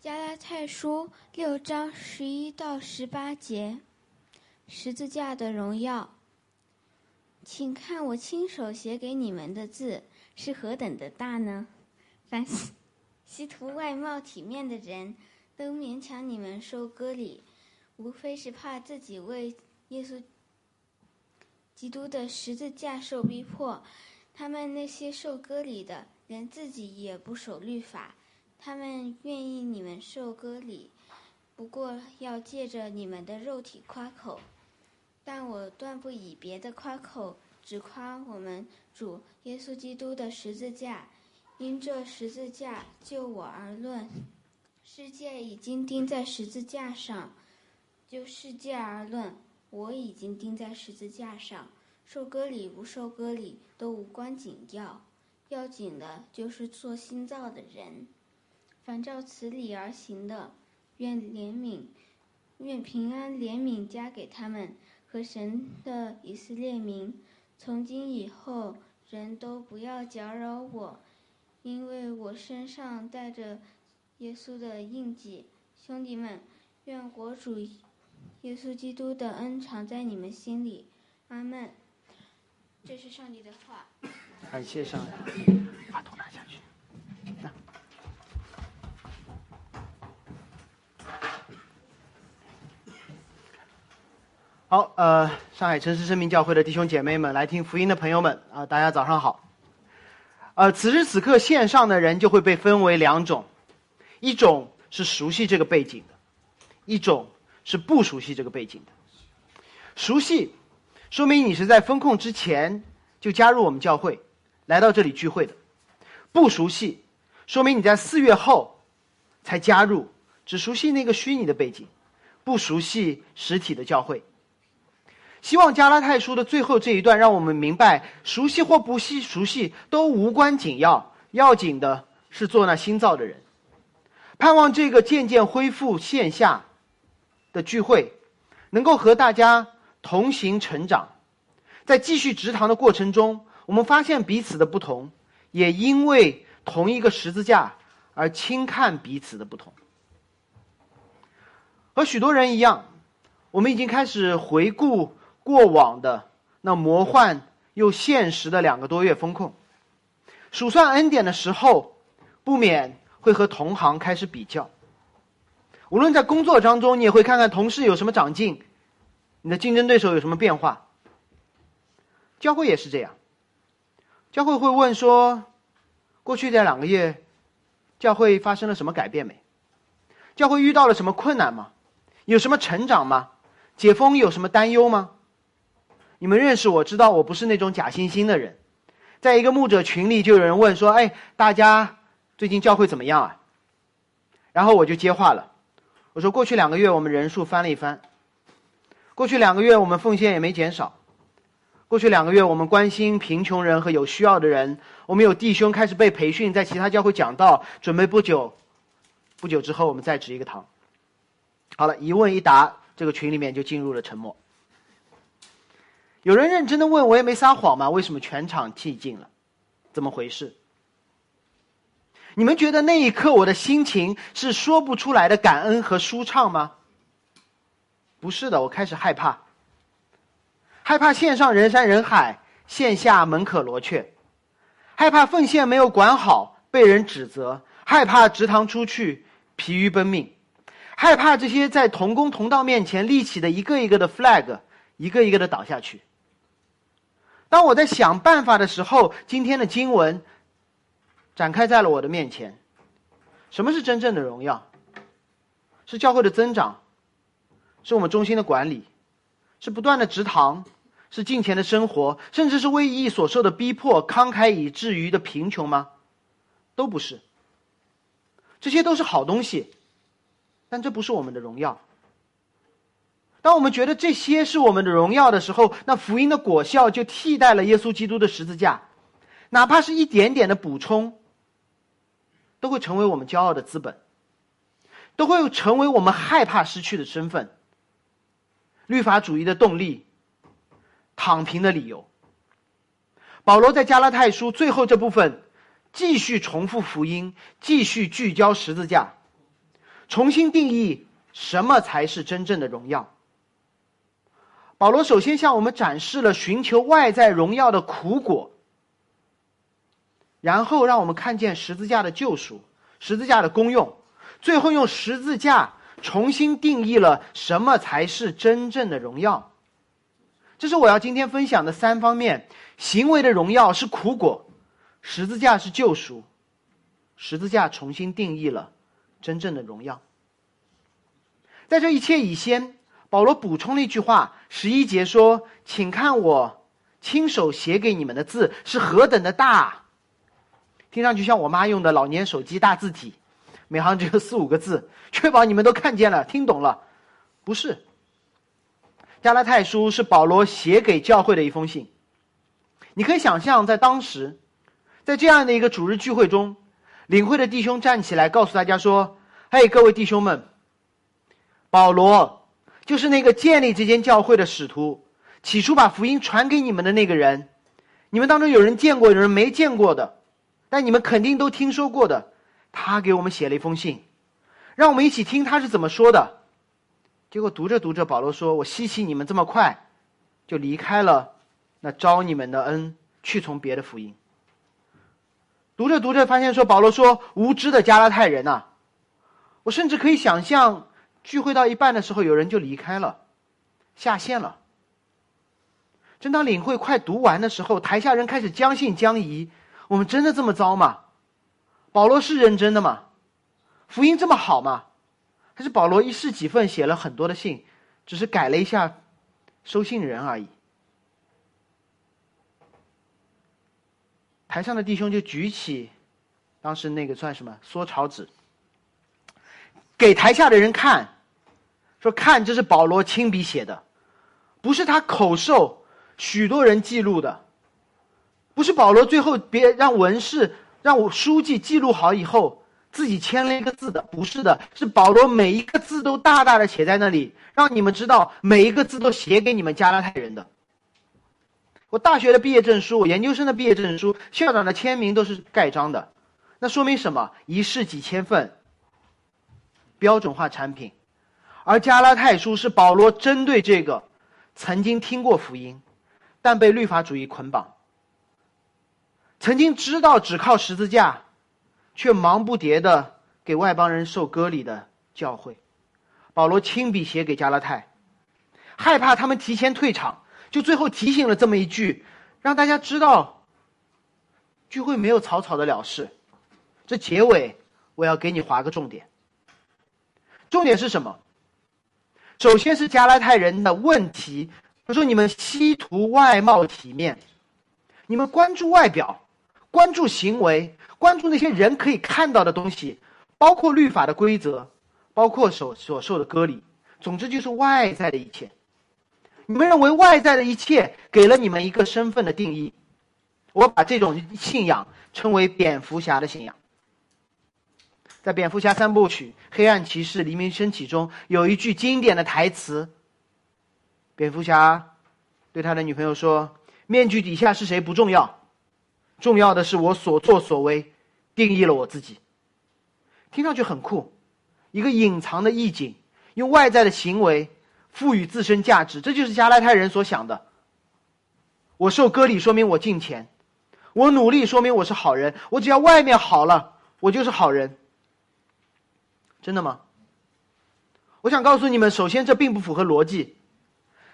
加拉太书六章十一到十八节，十字架的荣耀。请看我亲手写给你们的字是何等的大呢？凡希图外貌体面的人都勉强你们受割礼，无非是怕自己为耶稣基督的十字架受逼迫。他们那些受割礼的连自己也不守律法。他们愿意你们受割礼，不过要借着你们的肉体夸口。但我断不以别的夸口，只夸我们主耶稣基督的十字架。因这十字架就我而论，世界已经钉在十字架上；就世界而论，我已经钉在十字架上。受割礼不受割礼都无关紧要，要紧的就是做新造的人。凡照此理而行的，愿怜悯，愿平安怜悯加给他们和神的以色列民。从今以后，人都不要搅扰我，因为我身上带着耶稣的印记。兄弟们，愿国主耶稣基督的恩常在你们心里。阿门。这是上帝的话。感谢上帝。把头拿下去。好，呃，上海城市生命教会的弟兄姐妹们，来听福音的朋友们啊，大家早上好。呃，此时此刻线上的人就会被分为两种，一种是熟悉这个背景的，一种是不熟悉这个背景的。熟悉，说明你是在风控之前就加入我们教会，来到这里聚会的；不熟悉，说明你在四月后才加入，只熟悉那个虚拟的背景，不熟悉实体的教会。希望加拉太书的最后这一段让我们明白，熟悉或不悉熟悉都无关紧要，要紧的是做那新造的人。盼望这个渐渐恢复线下的聚会，能够和大家同行成长。在继续直堂的过程中，我们发现彼此的不同，也因为同一个十字架而轻看彼此的不同。和许多人一样，我们已经开始回顾。过往的那魔幻又现实的两个多月风控，数算恩典的时候，不免会和同行开始比较。无论在工作当中，你也会看看同事有什么长进，你的竞争对手有什么变化。教会也是这样，教会会问说：过去这两个月，教会发生了什么改变没？教会遇到了什么困难吗？有什么成长吗？解封有什么担忧吗？你们认识我知道我不是那种假惺惺的人，在一个牧者群里就有人问说：“哎，大家最近教会怎么样啊？”然后我就接话了，我说：“过去两个月我们人数翻了一番，过去两个月我们奉献也没减少，过去两个月我们关心贫穷人和有需要的人，我们有弟兄开始被培训，在其他教会讲道，准备不久，不久之后我们再值一个堂。”好了，一问一答，这个群里面就进入了沉默。有人认真的问我也没撒谎吗？为什么全场寂静了？怎么回事？你们觉得那一刻我的心情是说不出来的感恩和舒畅吗？不是的，我开始害怕，害怕线上人山人海，线下门可罗雀，害怕奉献没有管好被人指责，害怕直堂出去疲于奔命，害怕这些在同工同道面前立起的一个一个的 flag，一个一个的倒下去。当我在想办法的时候，今天的经文展开在了我的面前。什么是真正的荣耀？是教会的增长，是我们中心的管理，是不断的直堂，是金钱的生活，甚至是为义所受的逼迫、慷慨以至于的贫穷吗？都不是。这些都是好东西，但这不是我们的荣耀。当我们觉得这些是我们的荣耀的时候，那福音的果效就替代了耶稣基督的十字架，哪怕是一点点的补充，都会成为我们骄傲的资本，都会成为我们害怕失去的身份、律法主义的动力、躺平的理由。保罗在加拉太书最后这部分，继续重复福音，继续聚焦十字架。重新定义什么才是真正的荣耀。保罗首先向我们展示了寻求外在荣耀的苦果，然后让我们看见十字架的救赎、十字架的功用，最后用十字架重新定义了什么才是真正的荣耀。这是我要今天分享的三方面：行为的荣耀是苦果，十字架是救赎，十字架重新定义了真正的荣耀。在这一切以先。保罗补充了一句话，十一节说：“请看我亲手写给你们的字是何等的大。”听上去像我妈用的老年手机大字体，每行只有四五个字，确保你们都看见了、听懂了。不是，加拉太书是保罗写给教会的一封信。你可以想象，在当时，在这样的一个主日聚会中，领会的弟兄站起来告诉大家说：“嘿，各位弟兄们，保罗。”就是那个建立这间教会的使徒，起初把福音传给你们的那个人，你们当中有人见过，有人没见过的，但你们肯定都听说过的。他给我们写了一封信，让我们一起听他是怎么说的。结果读着读着，保罗说：“我稀奇你们这么快就离开了那招你们的恩，去从别的福音。”读着读着，发现说保罗说：“无知的加拉太人呐！”我甚至可以想象。聚会到一半的时候，有人就离开了，下线了。正当领会快读完的时候，台下人开始将信将疑：我们真的这么糟吗？保罗是认真的吗？福音这么好吗？还是保罗一式几份写了很多的信，只是改了一下收信人而已？台上的弟兄就举起当时那个算什么缩草纸。给台下的人看，说看这是保罗亲笔写的，不是他口授，许多人记录的，不是保罗最后别让文士让我书记记录好以后自己签了一个字的，不是的，是保罗每一个字都大大的写在那里，让你们知道每一个字都写给你们加拉太人的。我大学的毕业证书，我研究生的毕业证书，校长的签名都是盖章的，那说明什么？一式几千份。标准化产品，而加拉太书是保罗针对这个曾经听过福音，但被律法主义捆绑，曾经知道只靠十字架，却忙不迭的给外邦人受割礼的教会，保罗亲笔写给加拉太，害怕他们提前退场，就最后提醒了这么一句，让大家知道聚会没有草草的了事。这结尾我要给你划个重点。重点是什么？首先是加拉太人的问题，他说：“你们希图外貌体面，你们关注外表，关注行为，关注那些人可以看到的东西，包括律法的规则，包括所所受的割礼，总之就是外在的一切。你们认为外在的一切给了你们一个身份的定义，我把这种信仰称为蝙蝠侠的信仰。”在《蝙蝠侠三部曲：黑暗骑士、黎明升起》中，有一句经典的台词。蝙蝠侠对他的女朋友说：“面具底下是谁不重要，重要的是我所作所为，定义了我自己。”听上去很酷，一个隐藏的意境，用外在的行为赋予自身价值，这就是加拉太人所想的。我受割礼，说明我敬虔；我努力，说明我是好人。我只要外面好了，我就是好人。真的吗？我想告诉你们，首先这并不符合逻辑。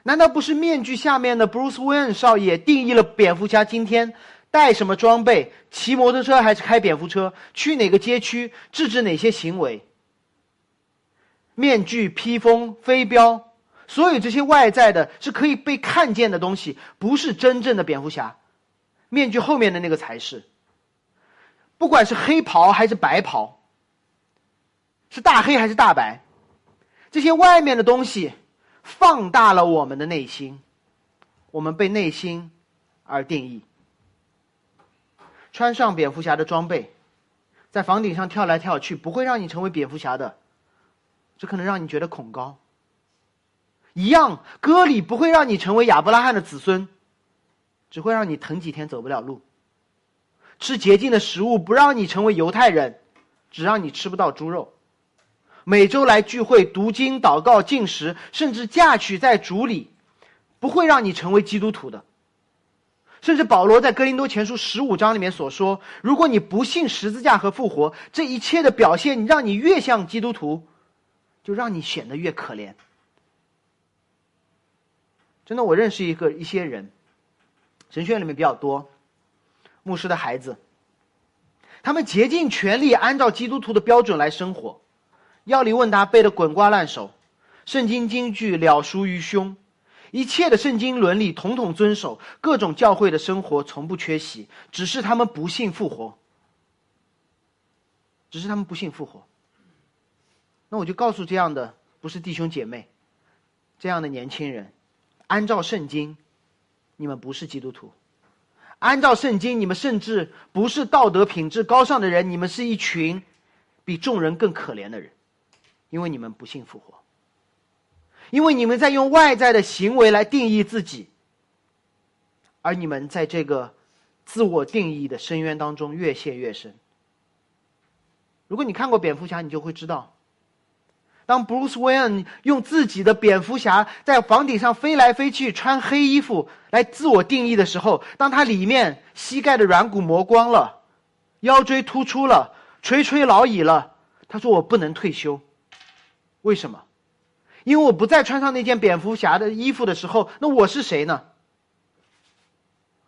难道不是面具下面的 Bruce Wayne 少爷定义了蝙蝠侠今天带什么装备、骑摩托车还是开蝙蝠车、去哪个街区、制止哪些行为？面具、披风、飞镖，所有这些外在的是可以被看见的东西，不是真正的蝙蝠侠。面具后面的那个才是。不管是黑袍还是白袍。是大黑还是大白？这些外面的东西放大了我们的内心，我们被内心而定义。穿上蝙蝠侠的装备，在房顶上跳来跳去，不会让你成为蝙蝠侠的，这可能让你觉得恐高。一样，割礼不会让你成为亚伯拉罕的子孙，只会让你疼几天走不了路。吃洁净的食物不让你成为犹太人，只让你吃不到猪肉。每周来聚会、读经、祷告、进食，甚至嫁娶在主里，不会让你成为基督徒的。甚至保罗在哥林多前书十五章里面所说：“如果你不信十字架和复活，这一切的表现，让你越像基督徒，就让你显得越可怜。”真的，我认识一个一些人，神学院里面比较多，牧师的孩子，他们竭尽全力按照基督徒的标准来生活，要理问答背得滚瓜烂熟，圣经金句了熟于胸，一切的圣经伦理统统遵守，各种教会的生活从不缺席，只是他们不信复活，只是他们不信复活。那我就告诉这样的不是弟兄姐妹，这样的年轻人。按照圣经，你们不是基督徒；按照圣经，你们甚至不是道德品质高尚的人。你们是一群比众人更可怜的人，因为你们不信复活，因为你们在用外在的行为来定义自己，而你们在这个自我定义的深渊当中越陷越深。如果你看过蝙蝠侠，你就会知道。当 Bruce Wayne 用自己的蝙蝠侠在房顶上飞来飞去，穿黑衣服来自我定义的时候，当他里面膝盖的软骨磨光了，腰椎突出了，垂垂老矣了，他说：“我不能退休。”为什么？因为我不再穿上那件蝙蝠侠的衣服的时候，那我是谁呢？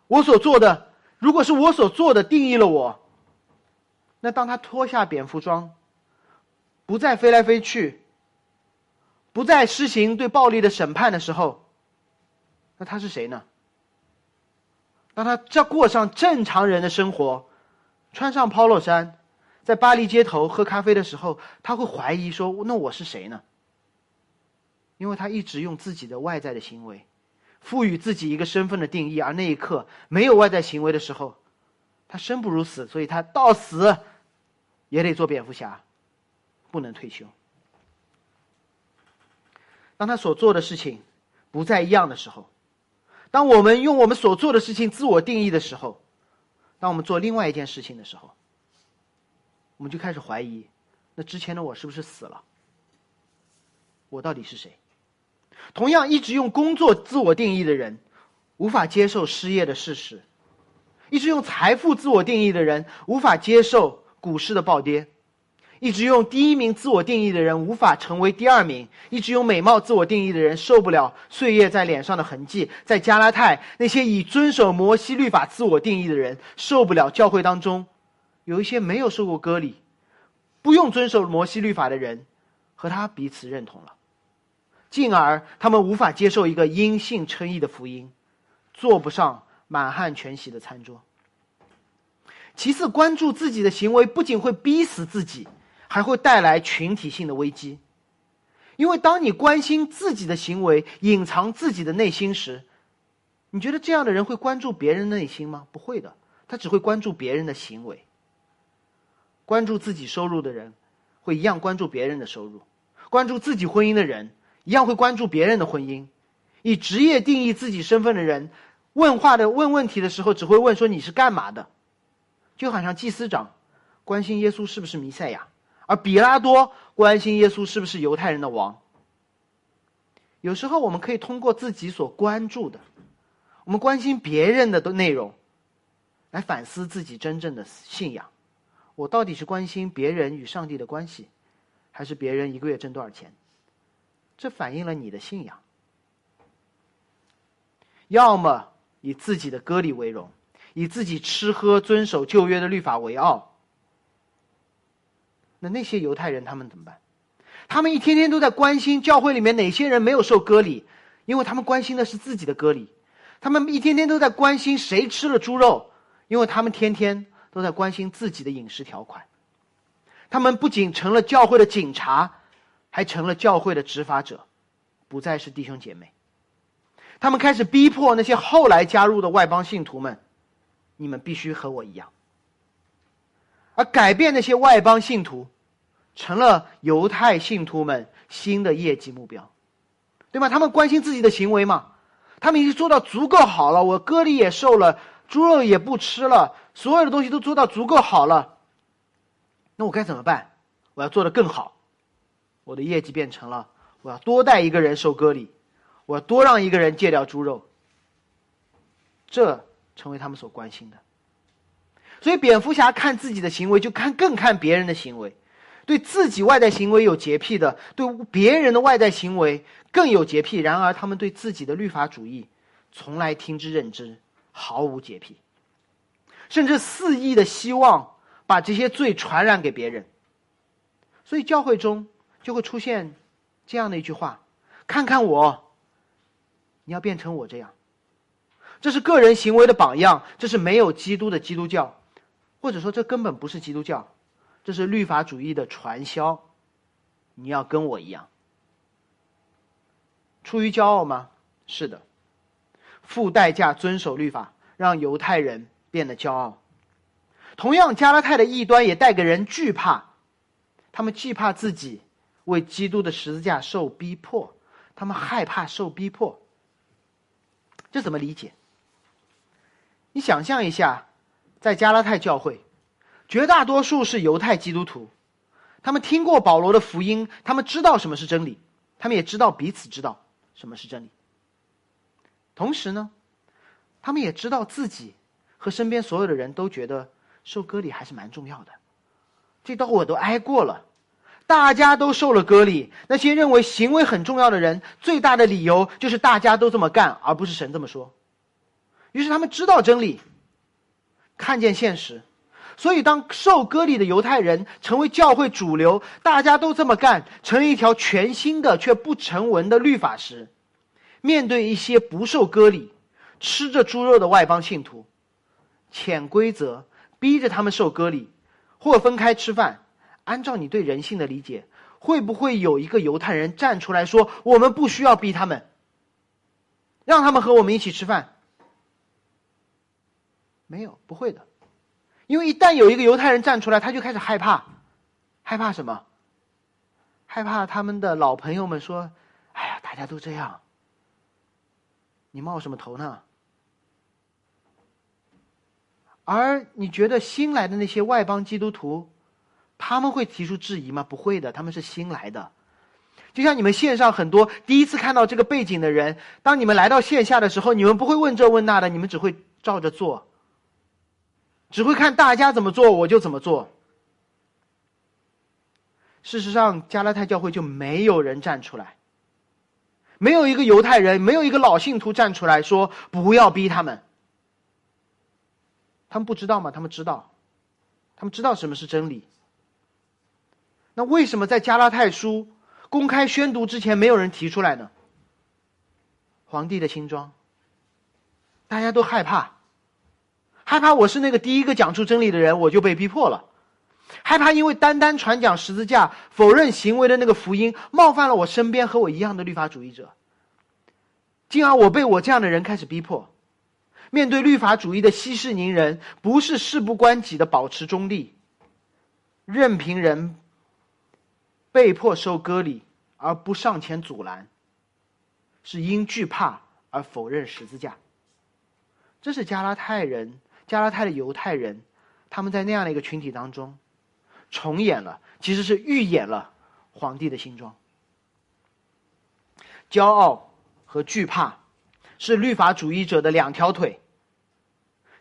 我所做的，如果是我所做的定义了我，那当他脱下蝙蝠装，不再飞来飞去。不再施行对暴力的审判的时候，那他是谁呢？当他这过上正常人的生活，穿上 polo 衫，在巴黎街头喝咖啡的时候，他会怀疑说：“那我是谁呢？”因为他一直用自己的外在的行为，赋予自己一个身份的定义，而那一刻没有外在行为的时候，他生不如死，所以他到死也得做蝙蝠侠，不能退休。当他所做的事情不再一样的时候，当我们用我们所做的事情自我定义的时候，当我们做另外一件事情的时候，我们就开始怀疑：那之前的我是不是死了？我到底是谁？同样，一直用工作自我定义的人，无法接受失业的事实；一直用财富自我定义的人，无法接受股市的暴跌。一直用第一名自我定义的人无法成为第二名，一直用美貌自我定义的人受不了岁月在脸上的痕迹。在加拉太，那些以遵守摩西律法自我定义的人受不了教会当中有一些没有受过割礼、不用遵守摩西律法的人和他彼此认同了，进而他们无法接受一个因信称义的福音，坐不上满汉全席的餐桌。其次，关注自己的行为不仅会逼死自己。还会带来群体性的危机，因为当你关心自己的行为、隐藏自己的内心时，你觉得这样的人会关注别人内心吗？不会的，他只会关注别人的行为。关注自己收入的人，会一样关注别人的收入；关注自己婚姻的人，一样会关注别人的婚姻。以职业定义自己身份的人，问话的问问题的时候，只会问说你是干嘛的，就好像祭司长关心耶稣是不是弥赛亚。而比拉多关心耶稣是不是犹太人的王。有时候我们可以通过自己所关注的，我们关心别人的的内容，来反思自己真正的信仰。我到底是关心别人与上帝的关系，还是别人一个月挣多少钱？这反映了你的信仰。要么以自己的割礼为荣，以自己吃喝遵守旧约的律法为傲。那那些犹太人他们怎么办？他们一天天都在关心教会里面哪些人没有受割礼，因为他们关心的是自己的割礼；他们一天天都在关心谁吃了猪肉，因为他们天天都在关心自己的饮食条款。他们不仅成了教会的警察，还成了教会的执法者，不再是弟兄姐妹。他们开始逼迫那些后来加入的外邦信徒们：“你们必须和我一样。”而改变那些外邦信徒，成了犹太信徒们新的业绩目标，对吗？他们关心自己的行为嘛？他们已经做到足够好了，我割礼也受了，猪肉也不吃了，所有的东西都做到足够好了。那我该怎么办？我要做的更好。我的业绩变成了我要多带一个人受割礼，我要多让一个人戒掉猪肉。这成为他们所关心的。所以，蝙蝠侠看自己的行为，就看更看别人的行为。对自己外在行为有洁癖的，对别人的外在行为更有洁癖。然而，他们对自己的律法主义从来听之任之，毫无洁癖，甚至肆意的希望把这些罪传染给别人。所以，教会中就会出现这样的一句话：“看看我，你要变成我这样。”这是个人行为的榜样，这是没有基督的基督教。或者说，这根本不是基督教，这是律法主义的传销。你要跟我一样，出于骄傲吗？是的，付代价遵守律法，让犹太人变得骄傲。同样，加拉太的异端也带给人惧怕，他们惧怕自己为基督的十字架受逼迫，他们害怕受逼迫。这怎么理解？你想象一下。在加拉太教会，绝大多数是犹太基督徒，他们听过保罗的福音，他们知道什么是真理，他们也知道彼此知道什么是真理。同时呢，他们也知道自己和身边所有的人都觉得受割礼还是蛮重要的。这刀我都挨过了，大家都受了割礼。那些认为行为很重要的人，最大的理由就是大家都这么干，而不是神这么说。于是他们知道真理。看见现实，所以当受割礼的犹太人成为教会主流，大家都这么干，成了一条全新的却不成文的律法时，面对一些不受割礼、吃着猪肉的外邦信徒，潜规则逼着他们受割礼，或分开吃饭，按照你对人性的理解，会不会有一个犹太人站出来说：“我们不需要逼他们，让他们和我们一起吃饭？”没有，不会的，因为一旦有一个犹太人站出来，他就开始害怕，害怕什么？害怕他们的老朋友们说：“哎呀，大家都这样，你冒什么头呢？”而你觉得新来的那些外邦基督徒，他们会提出质疑吗？不会的，他们是新来的，就像你们线上很多第一次看到这个背景的人，当你们来到线下的时候，你们不会问这问那的，你们只会照着做。只会看大家怎么做，我就怎么做。事实上，加拉太教会就没有人站出来，没有一个犹太人，没有一个老信徒站出来说不要逼他们。他们不知道吗？他们知道，他们知道什么是真理。那为什么在加拉太书公开宣读之前，没有人提出来呢？皇帝的新装，大家都害怕。害怕我是那个第一个讲出真理的人，我就被逼迫了；害怕因为单单传讲十字架、否认行为的那个福音，冒犯了我身边和我一样的律法主义者，进而我被我这样的人开始逼迫。面对律法主义的息事宁人，不是事不关己的保持中立，任凭人被迫受割礼而不上前阻拦，是因惧怕而否认十字架。这是加拉太人。加拉太的犹太人，他们在那样的一个群体当中，重演了，其实是预演了皇帝的新装。骄傲和惧怕，是律法主义者的两条腿。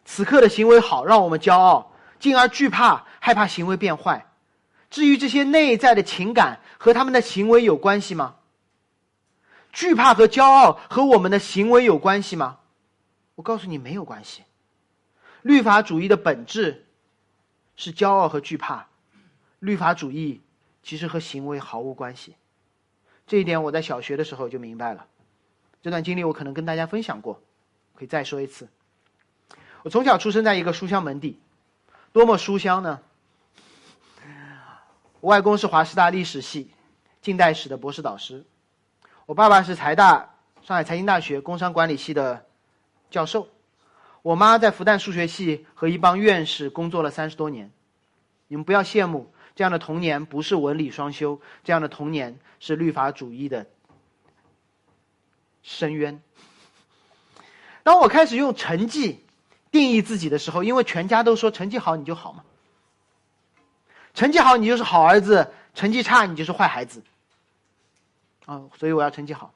此刻的行为好，让我们骄傲，进而惧怕，害怕行为变坏。至于这些内在的情感和他们的行为有关系吗？惧怕和骄傲和我们的行为有关系吗？我告诉你，没有关系。律法主义的本质是骄傲和惧怕，律法主义其实和行为毫无关系。这一点我在小学的时候就明白了。这段经历我可能跟大家分享过，可以再说一次。我从小出生在一个书香门第，多么书香呢？我外公是华师大历史系近代史的博士导师，我爸爸是财大上海财经大学工商管理系的教授。我妈在复旦数学系和一帮院士工作了三十多年，你们不要羡慕这样的童年，不是文理双修，这样的童年是律法主义的深渊。当我开始用成绩定义自己的时候，因为全家都说成绩好你就好嘛，成绩好你就是好儿子，成绩差你就是坏孩子，啊，所以我要成绩好。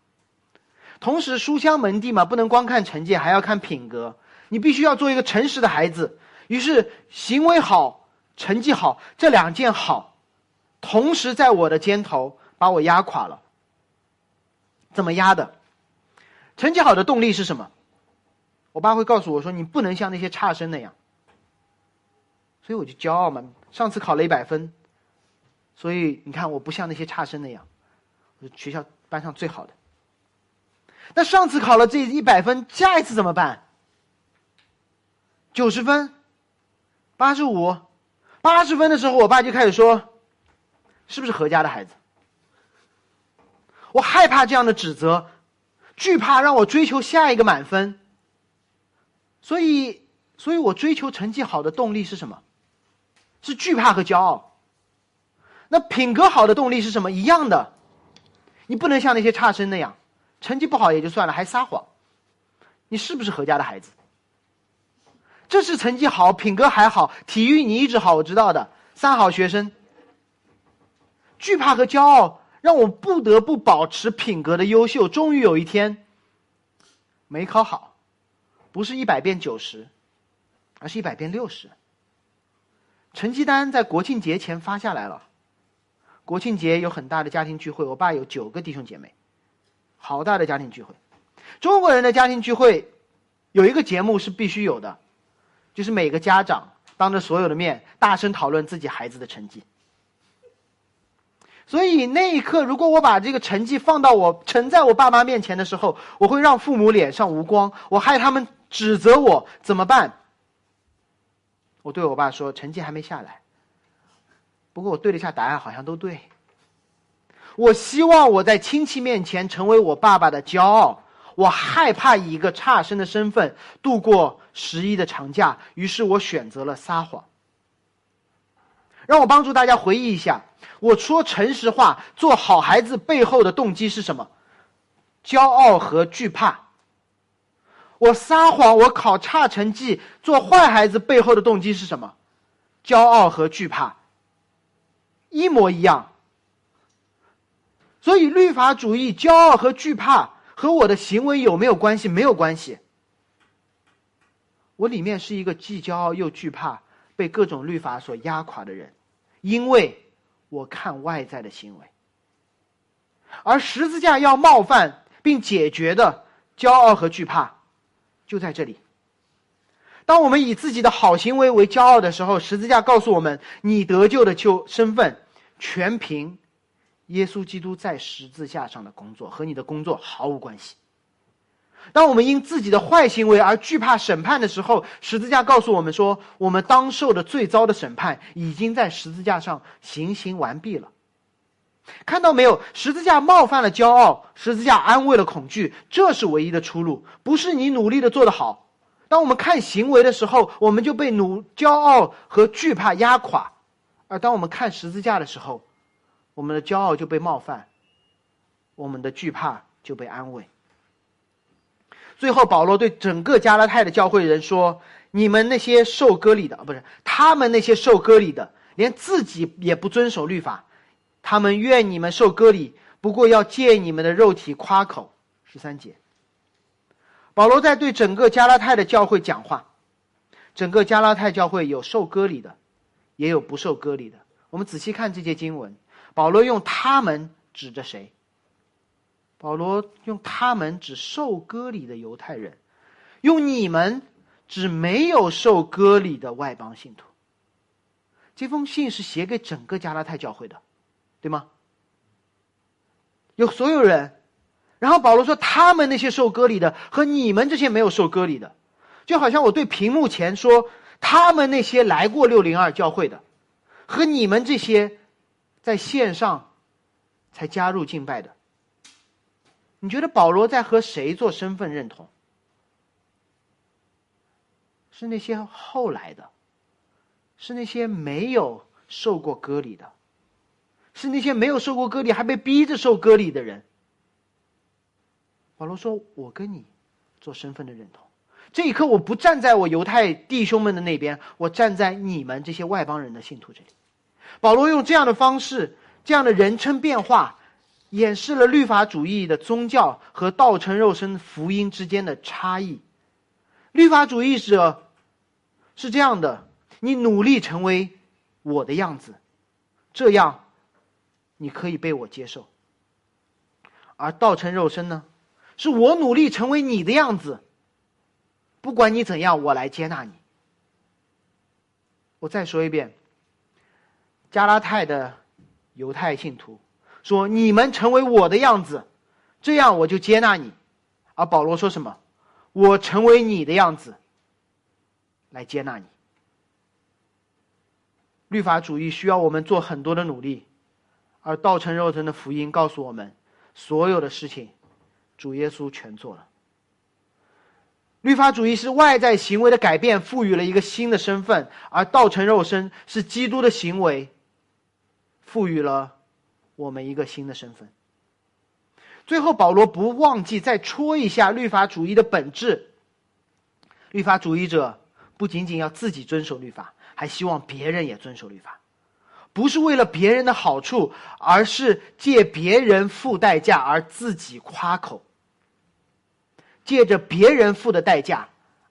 同时，书香门第嘛，不能光看成绩，还要看品格。你必须要做一个诚实的孩子。于是，行为好、成绩好这两件好，同时在我的肩头把我压垮了。怎么压的？成绩好的动力是什么？我爸会告诉我说：“你不能像那些差生那样。”所以我就骄傲嘛。上次考了一百分，所以你看我不像那些差生那样，我是学校班上最好的。那上次考了这一百分，下一次怎么办？九十分，八十五，八十分的时候，我爸就开始说：“是不是何家的孩子？”我害怕这样的指责，惧怕让我追求下一个满分。所以，所以我追求成绩好的动力是什么？是惧怕和骄傲。那品格好的动力是什么？一样的，你不能像那些差生那样。成绩不好也就算了，还撒谎，你是不是何家的孩子？这是成绩好，品格还好，体育你一直好，我知道的，三好学生。惧怕和骄傲让我不得不保持品格的优秀。终于有一天，没考好，不是一百变九十，而是一百变六十。成绩单在国庆节前发下来了。国庆节有很大的家庭聚会，我爸有九个弟兄姐妹。好大的家庭聚会，中国人的家庭聚会有一个节目是必须有的，就是每个家长当着所有的面大声讨论自己孩子的成绩。所以那一刻，如果我把这个成绩放到我呈在我爸妈面前的时候，我会让父母脸上无光，我害他们指责我，怎么办？我对我爸说：“成绩还没下来。”不过我对了一下答案，好像都对。我希望我在亲戚面前成为我爸爸的骄傲。我害怕以一个差生的身份度过十一的长假，于是我选择了撒谎。让我帮助大家回忆一下，我说诚实话、做好孩子背后的动机是什么？骄傲和惧怕。我撒谎，我考差成绩，做坏孩子背后的动机是什么？骄傲和惧怕。一模一样。所以，律法主义、骄傲和惧怕和我的行为有没有关系？没有关系。我里面是一个既骄傲又惧怕被各种律法所压垮的人，因为我看外在的行为。而十字架要冒犯并解决的骄傲和惧怕，就在这里。当我们以自己的好行为为骄傲的时候，十字架告诉我们：你得救的就身份全凭。耶稣基督在十字架上的工作和你的工作毫无关系。当我们因自己的坏行为而惧怕审判的时候，十字架告诉我们说，我们当受的最糟的审判已经在十字架上行刑完毕了。看到没有？十字架冒犯了骄傲，十字架安慰了恐惧，这是唯一的出路，不是你努力的做得好。当我们看行为的时候，我们就被努骄傲和惧怕压垮；而当我们看十字架的时候，我们的骄傲就被冒犯，我们的惧怕就被安慰。最后，保罗对整个加拉太的教会人说：“你们那些受割礼的，不是他们那些受割礼的，连自己也不遵守律法，他们愿你们受割礼，不过要借你们的肉体夸口。”十三节，保罗在对整个加拉太的教会讲话。整个加拉太教会有受割礼的，也有不受割礼的。我们仔细看这些经文。保罗用他们指着谁？保罗用他们指受割礼的犹太人，用你们指没有受割礼的外邦信徒。这封信是写给整个加拉太教会的，对吗？有所有人，然后保罗说他们那些受割礼的和你们这些没有受割礼的，就好像我对屏幕前说他们那些来过六零二教会的和你们这些。在线上才加入敬拜的，你觉得保罗在和谁做身份认同？是那些后来的，是那些没有受过割礼的，是那些没有受过割礼还被逼着受割礼的人。保罗说：“我跟你做身份的认同，这一刻我不站在我犹太弟兄们的那边，我站在你们这些外邦人的信徒这里。”保罗用这样的方式，这样的人称变化，演示了律法主义的宗教和道成肉身福音之间的差异。律法主义者是这样的：你努力成为我的样子，这样你可以被我接受；而道成肉身呢，是我努力成为你的样子，不管你怎样，我来接纳你。我再说一遍，加拉太的犹太信徒说：“你们成为我的样子，这样我就接纳你。”而保罗说什么？我成为你的样子，来接纳你。律法主义需要我们做很多的努力，而道成肉身的福音告诉我们，所有的事情，主耶稣全做了。律法主义是外在行为的改变赋予了一个新的身份，而道成肉身是基督的行为赋予了我们一个新的身份。最后，保罗不忘记再戳一下律法主义的本质。律法主义者不仅仅要自己遵守律法，还希望别人也遵守律法，不是为了别人的好处，而是借别人付代价而自己夸口，借着别人付的代价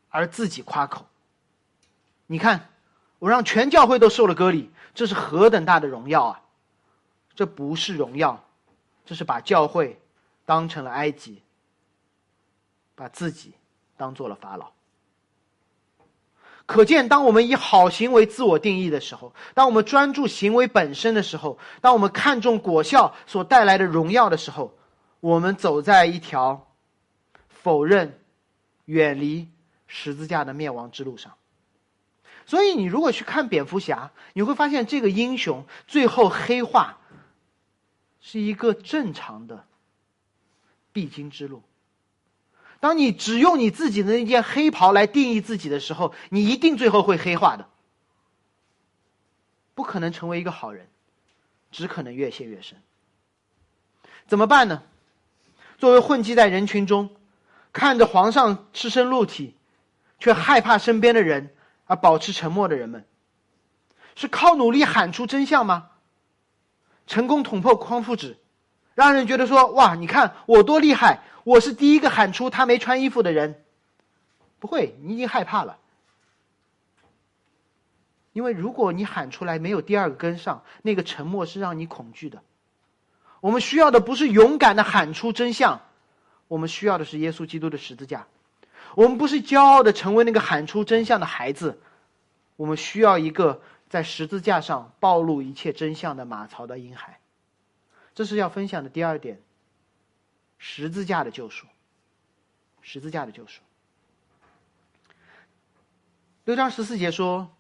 而自己夸口。你看，我让全教会都受了割礼，这是何等大的荣耀啊！这不是荣耀，这是把教会。当成了埃及，把自己当做了法老。可见，当我们以好行为自我定义的时候，当我们专注行为本身的时候，当我们看重果效所带来的荣耀的时候，我们走在一条否认、远离十字架的灭亡之路上。所以，你如果去看蝙蝠侠，你会发现这个英雄最后黑化是一个正常的。必经之路。当你只用你自己的那件黑袍来定义自己的时候，你一定最后会黑化的，不可能成为一个好人，只可能越陷越深。怎么办呢？作为混迹在人群中，看着皇上赤身露体，却害怕身边的人而保持沉默的人们，是靠努力喊出真相吗？成功捅破匡复纸？让人觉得说哇，你看我多厉害！我是第一个喊出他没穿衣服的人。不会，你已经害怕了，因为如果你喊出来没有第二个跟上，那个沉默是让你恐惧的。我们需要的不是勇敢的喊出真相，我们需要的是耶稣基督的十字架。我们不是骄傲的成为那个喊出真相的孩子，我们需要一个在十字架上暴露一切真相的马槽的婴孩。这是要分享的第二点，十字架的救赎。十字架的救赎。六章十四节说：“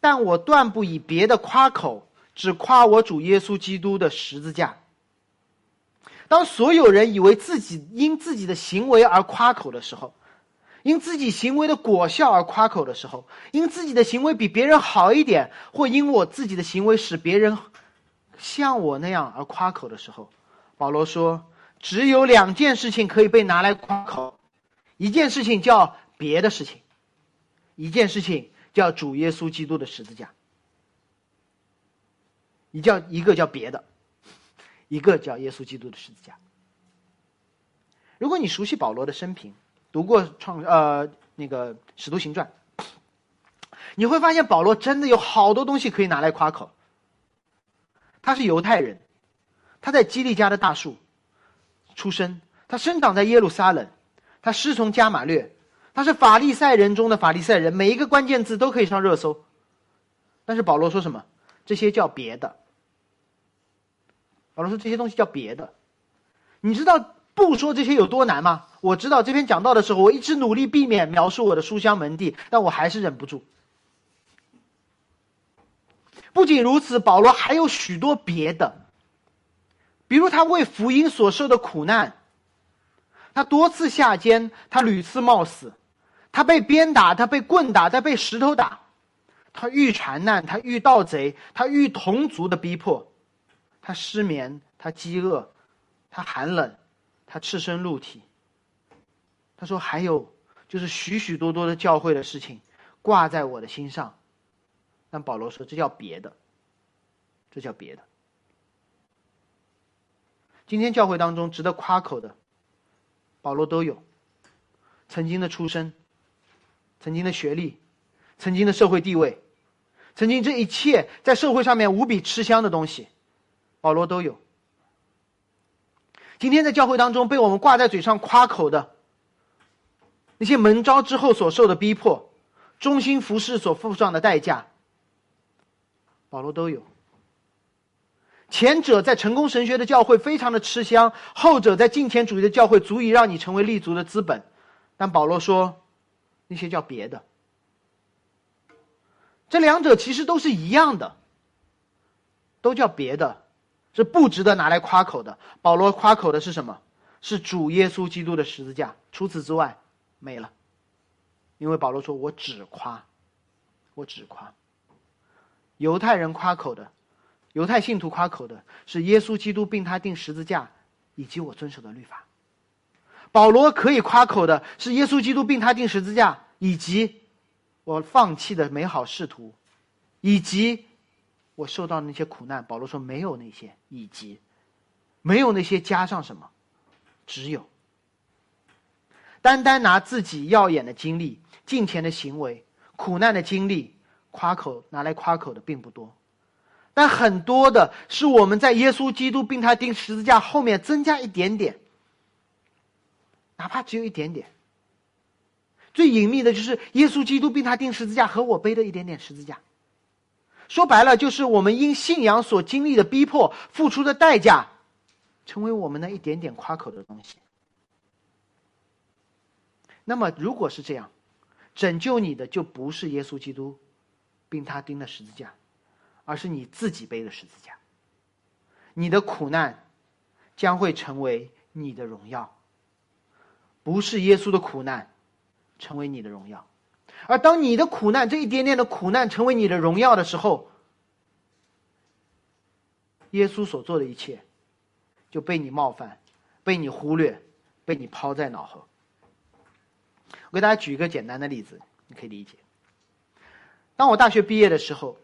但我断不以别的夸口，只夸我主耶稣基督的十字架。”当所有人以为自己因自己的行为而夸口的时候，因自己行为的果效而夸口的时候，因自己的行为比别人好一点，或因我自己的行为使别人。像我那样而夸口的时候，保罗说：“只有两件事情可以被拿来夸口，一件事情叫别的事情，一件事情叫主耶稣基督的十字架。一叫一个叫别的，一个叫耶稣基督的十字架。如果你熟悉保罗的生平，读过创呃那个使徒行传，你会发现保罗真的有好多东西可以拿来夸口。”他是犹太人，他在基利家的大树出生，他生长在耶路撒冷，他师从加马略，他是法利赛人中的法利赛人，每一个关键字都可以上热搜。但是保罗说什么？这些叫别的。保罗说这些东西叫别的。你知道不说这些有多难吗？我知道这篇讲到的时候，我一直努力避免描述我的书香门第，但我还是忍不住。不仅如此，保罗还有许多别的，比如他为福音所受的苦难，他多次下监，他屡次冒死，他被鞭打，他被棍打，他被石头打，他遇缠难，他遇盗贼，他遇同族的逼迫，他失眠，他饥饿，他寒冷，他赤身露体。他说还有就是许许多多的教会的事情挂在我的心上。但保罗说：“这叫别的，这叫别的。”今天教会当中值得夸口的，保罗都有。曾经的出身，曾经的学历，曾经的社会地位，曾经这一切在社会上面无比吃香的东西，保罗都有。今天在教会当中被我们挂在嘴上夸口的，那些门招之后所受的逼迫，忠心服侍所付上的代价，保罗都有。前者在成功神学的教会非常的吃香，后者在金钱主义的教会足以让你成为立足的资本。但保罗说，那些叫别的。这两者其实都是一样的，都叫别的，是不值得拿来夸口的。保罗夸口的是什么？是主耶稣基督的十字架。除此之外，没了。因为保罗说：“我只夸，我只夸。”犹太人夸口的。犹太信徒夸口的是耶稣基督并他定十字架，以及我遵守的律法。保罗可以夸口的是耶稣基督并他定十字架，以及我放弃的美好仕途，以及我受到那些苦难。保罗说没有那些，以及没有那些加上什么，只有单单拿自己耀眼的经历、金钱的行为、苦难的经历夸口拿来夸口的并不多。但很多的是我们在耶稣基督并他钉十字架后面增加一点点，哪怕只有一点点。最隐秘的就是耶稣基督并他钉十字架和我背的一点点十字架。说白了，就是我们因信仰所经历的逼迫、付出的代价，成为我们那一点点夸口的东西。那么，如果是这样，拯救你的就不是耶稣基督并他钉的十字架。而是你自己背的十字架，你的苦难将会成为你的荣耀，不是耶稣的苦难成为你的荣耀。而当你的苦难这一点点的苦难成为你的荣耀的时候，耶稣所做的一切就被你冒犯、被你忽略、被你抛在脑后。我给大家举一个简单的例子，你可以理解。当我大学毕业的时候。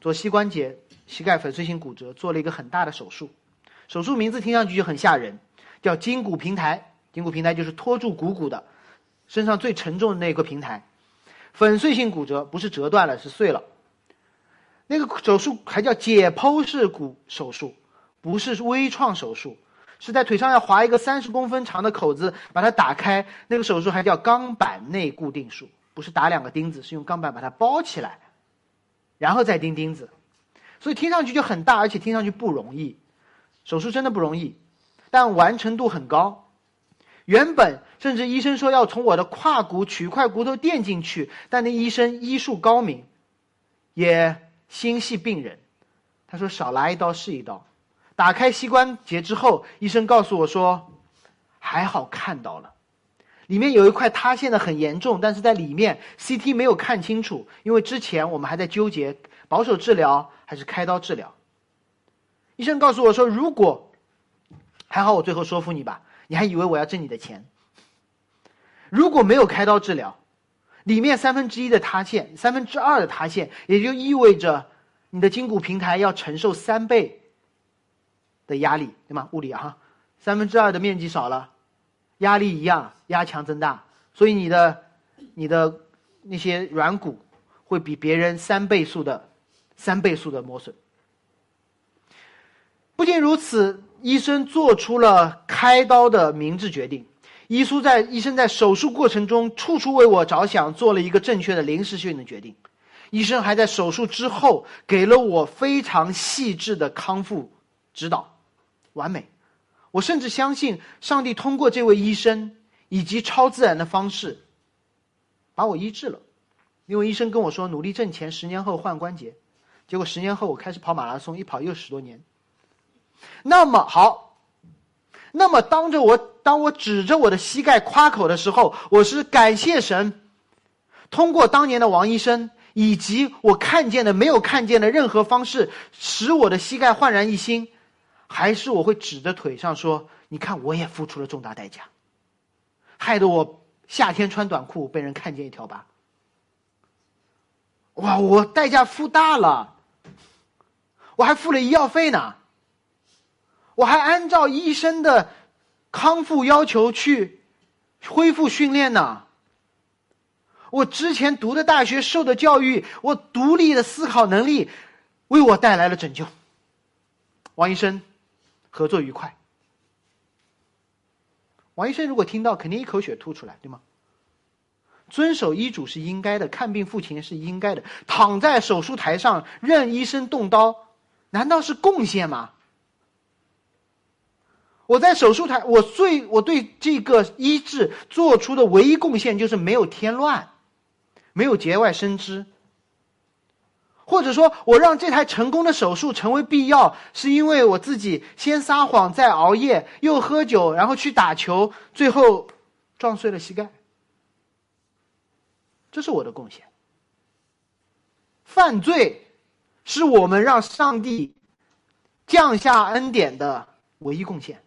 左膝关节膝盖粉碎性骨折，做了一个很大的手术，手术名字听上去就很吓人，叫筋骨平台。筋骨平台就是托住股骨的，身上最沉重的那一个平台。粉碎性骨折不是折断了，是碎了。那个手术还叫解剖式骨手术，不是微创手术，是在腿上要划一个三十公分长的口子，把它打开。那个手术还叫钢板内固定术，不是打两个钉子，是用钢板把它包起来。然后再钉钉子，所以听上去就很大，而且听上去不容易。手术真的不容易，但完成度很高。原本甚至医生说要从我的胯骨取一块骨头垫进去，但那医生医术高明，也心系病人，他说少来一刀是一刀。打开膝关节之后，医生告诉我说，还好看到了。里面有一块塌陷的很严重，但是在里面 CT 没有看清楚，因为之前我们还在纠结保守治疗还是开刀治疗。医生告诉我说，如果还好，我最后说服你吧，你还以为我要挣你的钱。如果没有开刀治疗，里面三分之一的塌陷，三分之二的塌陷，也就意味着你的筋骨平台要承受三倍的压力，对吗？物理啊，三分之二的面积少了。压力一样，压强增大，所以你的、你的那些软骨会比别人三倍速的、三倍速的磨损。不仅如此，医生做出了开刀的明智决定。医书在医生在手术过程中处处为我着想，做了一个正确的临时性的决定。医生还在手术之后给了我非常细致的康复指导，完美。我甚至相信上帝通过这位医生以及超自然的方式，把我医治了。因为医生跟我说，努力挣钱，十年后换关节。结果十年后我开始跑马拉松，一跑又十多年。那么好，那么当着我当我指着我的膝盖夸口的时候，我是感谢神，通过当年的王医生以及我看见的没有看见的任何方式，使我的膝盖焕然一新。还是我会指着腿上说：“你看，我也付出了重大代价，害得我夏天穿短裤被人看见一条疤。哇，我代价付大了，我还付了医药费呢。我还按照医生的康复要求去恢复训练呢。我之前读的大学受的教育，我独立的思考能力，为我带来了拯救。王医生，合作愉快。王医生如果听到，肯定一口血吐出来，对吗？遵守医嘱是应该的，看病付钱是应该的，躺在手术台上任医生动刀，难道是贡献吗？我在手术台，我最我对这个医治做出的唯一贡献就是没有添乱，没有节外生枝。或者说我让这台成功的手术成为必要，是因为我自己先撒谎，再熬夜，又喝酒，然后去打球，最后撞碎了膝盖。这是我的贡献。犯罪是我们让上帝降下恩典的唯一贡献。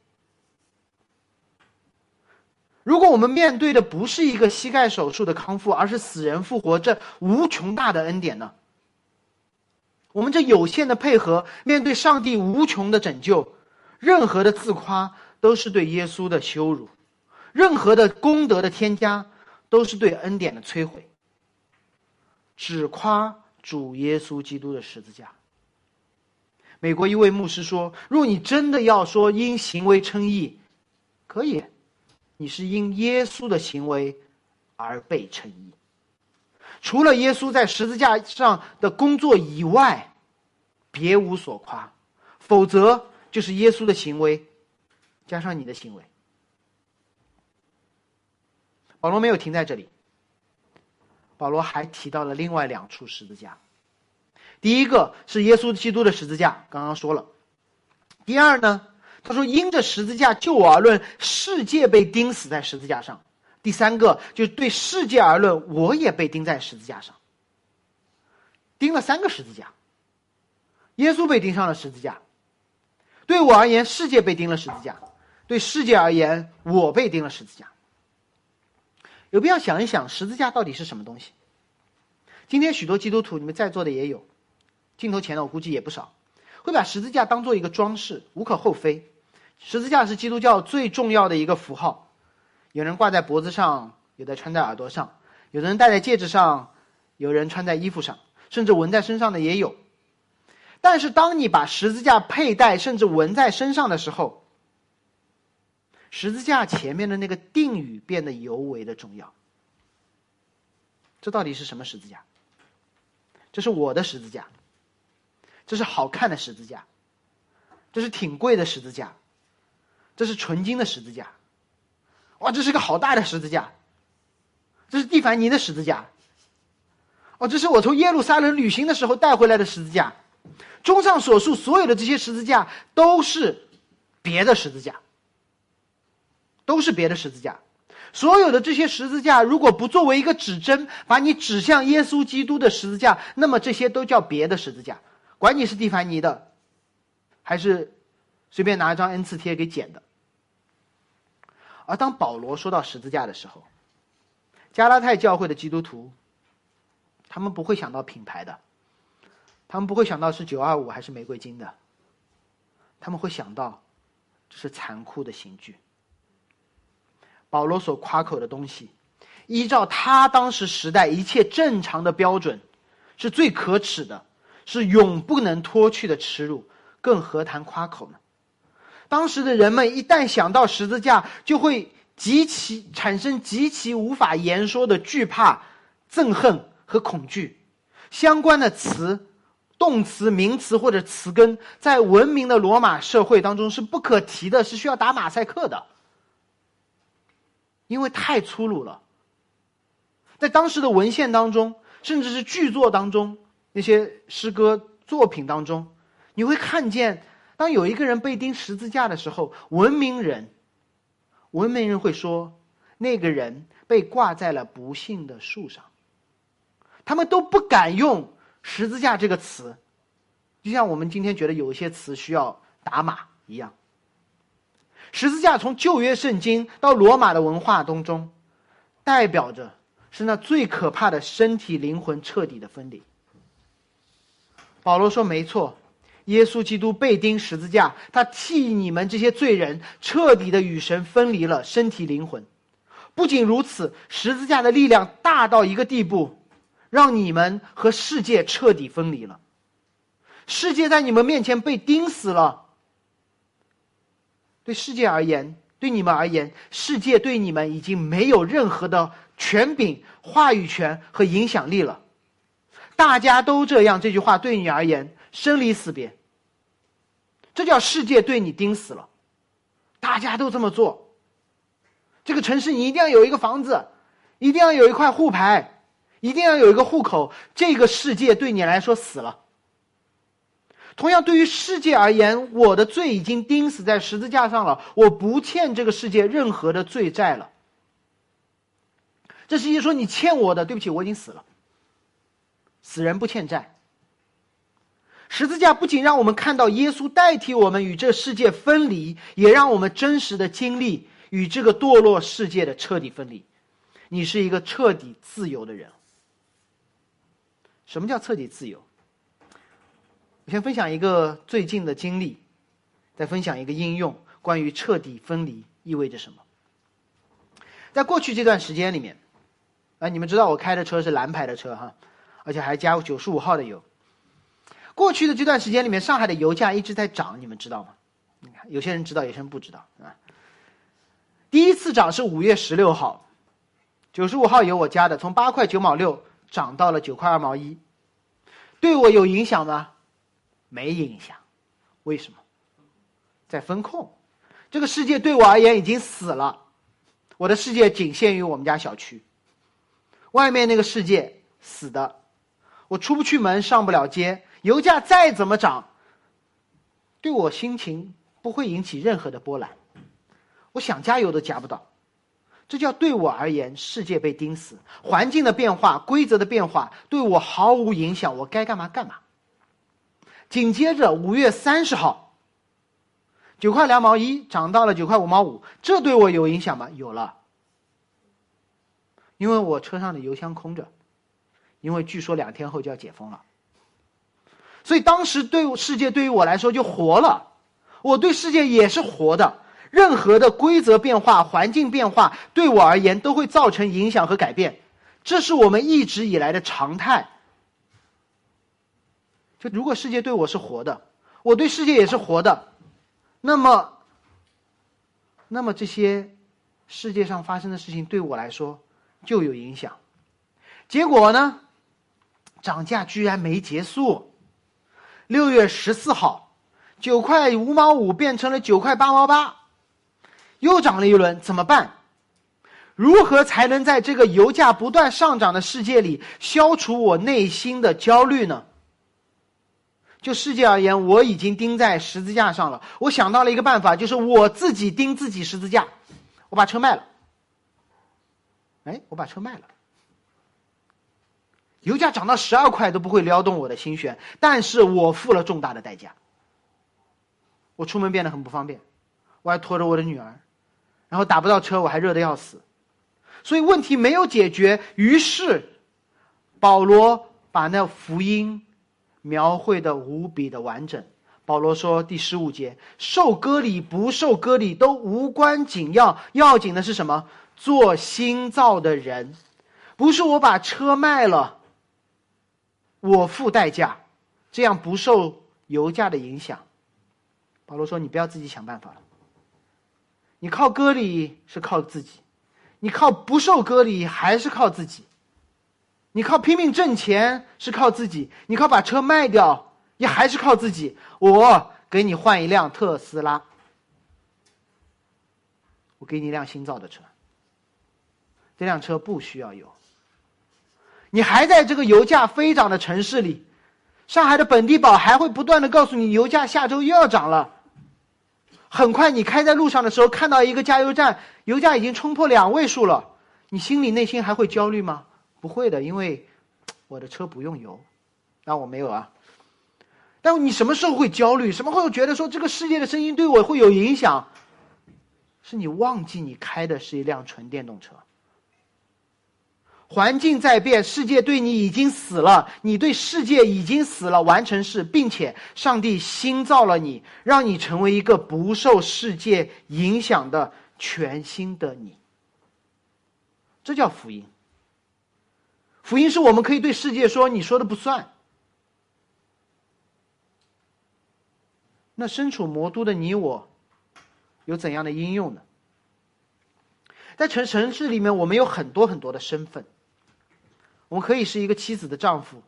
如果我们面对的不是一个膝盖手术的康复，而是死人复活这无穷大的恩典呢？我们这有限的配合，面对上帝无穷的拯救，任何的自夸都是对耶稣的羞辱，任何的功德的添加都是对恩典的摧毁。只夸主耶稣基督的十字架。美国一位牧师说：“若你真的要说因行为称义，可以，你是因耶稣的行为而被称义。”除了耶稣在十字架上的工作以外，别无所夸，否则就是耶稣的行为加上你的行为。保罗没有停在这里，保罗还提到了另外两处十字架。第一个是耶稣基督的十字架，刚刚说了。第二呢，他说因着十字架就我而论，世界被钉死在十字架上。第三个就是对世界而论，我也被钉在十字架上，钉了三个十字架。耶稣被钉上了十字架，对我而言，世界被钉了十字架；对世界而言，我被钉了十字架。有必要想一想，十字架到底是什么东西？今天许多基督徒，你们在座的也有，镜头前的我估计也不少，会把十字架当做一个装饰，无可厚非。十字架是基督教最重要的一个符号。有人挂在脖子上，有的穿在耳朵上，有的人戴在戒指上，有人穿在衣服上，甚至纹在身上的也有。但是，当你把十字架佩戴甚至纹在身上的时候，十字架前面的那个定语变得尤为的重要。这到底是什么十字架？这是我的十字架，这是好看的十字架，这是挺贵的十字架，这是纯金的十字架。哇，这是个好大的十字架，这是蒂凡尼的十字架。哦，这是我从耶路撒冷旅行的时候带回来的十字架。综上所述，所有的这些十字架都是别的十字架，都是别的十字架。所有的这些十字架，如果不作为一个指针，把你指向耶稣基督的十字架，那么这些都叫别的十字架。管你是蒂凡尼的，还是随便拿一张 N 次贴给剪的。而当保罗说到十字架的时候，加拉太教会的基督徒，他们不会想到品牌的，他们不会想到是九二五还是玫瑰金的，他们会想到这是残酷的刑具。保罗所夸口的东西，依照他当时时代一切正常的标准，是最可耻的，是永不能脱去的耻辱，更何谈夸口呢？当时的人们一旦想到十字架，就会极其产生极其无法言说的惧怕、憎恨和恐惧。相关的词、动词、名词或者词根，在文明的罗马社会当中是不可提的，是需要打马赛克的，因为太粗鲁了。在当时的文献当中，甚至是剧作当中，那些诗歌作品当中，你会看见。当有一个人被钉十字架的时候，文明人，文明人会说，那个人被挂在了不幸的树上。他们都不敢用十字架这个词，就像我们今天觉得有一些词需要打码一样。十字架从旧约圣经到罗马的文化当中，代表着是那最可怕的身体灵魂彻底的分离。保罗说：“没错。”耶稣基督被钉十字架，他替你们这些罪人彻底的与神分离了身体灵魂。不仅如此，十字架的力量大到一个地步，让你们和世界彻底分离了。世界在你们面前被钉死了。对世界而言，对你们而言，世界对你们已经没有任何的权柄、话语权和影响力了。大家都这样，这句话对你而言生离死别。这叫世界对你钉死了，大家都这么做。这个城市你一定要有一个房子，一定要有一块户牌，一定要有一个户口。这个世界对你来说死了。同样，对于世界而言，我的罪已经钉死在十字架上了，我不欠这个世界任何的罪债了。这世界说你欠我的，对不起，我已经死了。死人不欠债。十字架不仅让我们看到耶稣代替我们与这世界分离，也让我们真实的经历与这个堕落世界的彻底分离。你是一个彻底自由的人。什么叫彻底自由？我先分享一个最近的经历，再分享一个应用，关于彻底分离意味着什么。在过去这段时间里面，啊，你们知道我开的车是蓝牌的车哈，而且还加九十五号的油。过去的这段时间里面，上海的油价一直在涨，你们知道吗？你看，有些人知道，有些人不知道啊。第一次涨是五月十六号，九十五号油我加的，从八块九毛六涨到了九块二毛一，对我有影响吗？没影响，为什么？在风控，这个世界对我而言已经死了，我的世界仅限于我们家小区，外面那个世界死的，我出不去门，上不了街，油价再怎么涨，对我心情不会引起任何的波澜，我想加油都加不到，这叫对我而言世界被钉死，环境的变化、规则的变化对我毫无影响，我该干嘛干嘛。紧接着五月三十号，九块两毛一涨到了九块五毛五，这对我有影响吗？有了，因为我车上的油箱空着，因为据说两天后就要解封了，所以当时对世界对于我来说就活了，我对世界也是活的，任何的规则变化、环境变化对我而言都会造成影响和改变，这是我们一直以来的常态。就如果世界对我是活的，我对世界也是活的，那么，那么这些世界上发生的事情对我来说就有影响。结果呢，涨价居然没结束。六月十四号，九块五毛五变成了九块八毛八，又涨了一轮，怎么办？如何才能在这个油价不断上涨的世界里消除我内心的焦虑呢？就世界而言，我已经钉在十字架上了。我想到了一个办法，就是我自己钉自己十字架。我把车卖了。哎，我把车卖了。油价涨到十二块都不会撩动我的心弦，但是我付了重大的代价。我出门变得很不方便，我还拖着我的女儿，然后打不到车，我还热的要死。所以问题没有解决，于是保罗把那福音。描绘的无比的完整。保罗说：“第十五节，受割礼不受割礼都无关紧要，要紧的是什么？做新造的人，不是我把车卖了，我付代价，这样不受油价的影响。”保罗说：“你不要自己想办法了，你靠割礼是靠自己，你靠不受割礼还是靠自己。”你靠拼命挣钱是靠自己，你靠把车卖掉也还是靠自己。我给你换一辆特斯拉，我给你一辆新造的车，这辆车不需要油。你还在这个油价飞涨的城市里，上海的本地宝还会不断的告诉你油价下周又要涨了。很快你开在路上的时候，看到一个加油站油价已经冲破两位数了，你心里内心还会焦虑吗？不会的，因为我的车不用油，那我没有啊。但你什么时候会焦虑？什么会觉得说这个世界的声音对我会有影响？是你忘记你开的是一辆纯电动车。环境在变，世界对你已经死了，你对世界已经死了，完成式，并且上帝新造了你，让你成为一个不受世界影响的全新的你。这叫福音。福音是我们可以对世界说：“你说的不算。”那身处魔都的你我，有怎样的应用呢？在城城市里面，我们有很多很多的身份。我们可以是一个妻子的丈夫，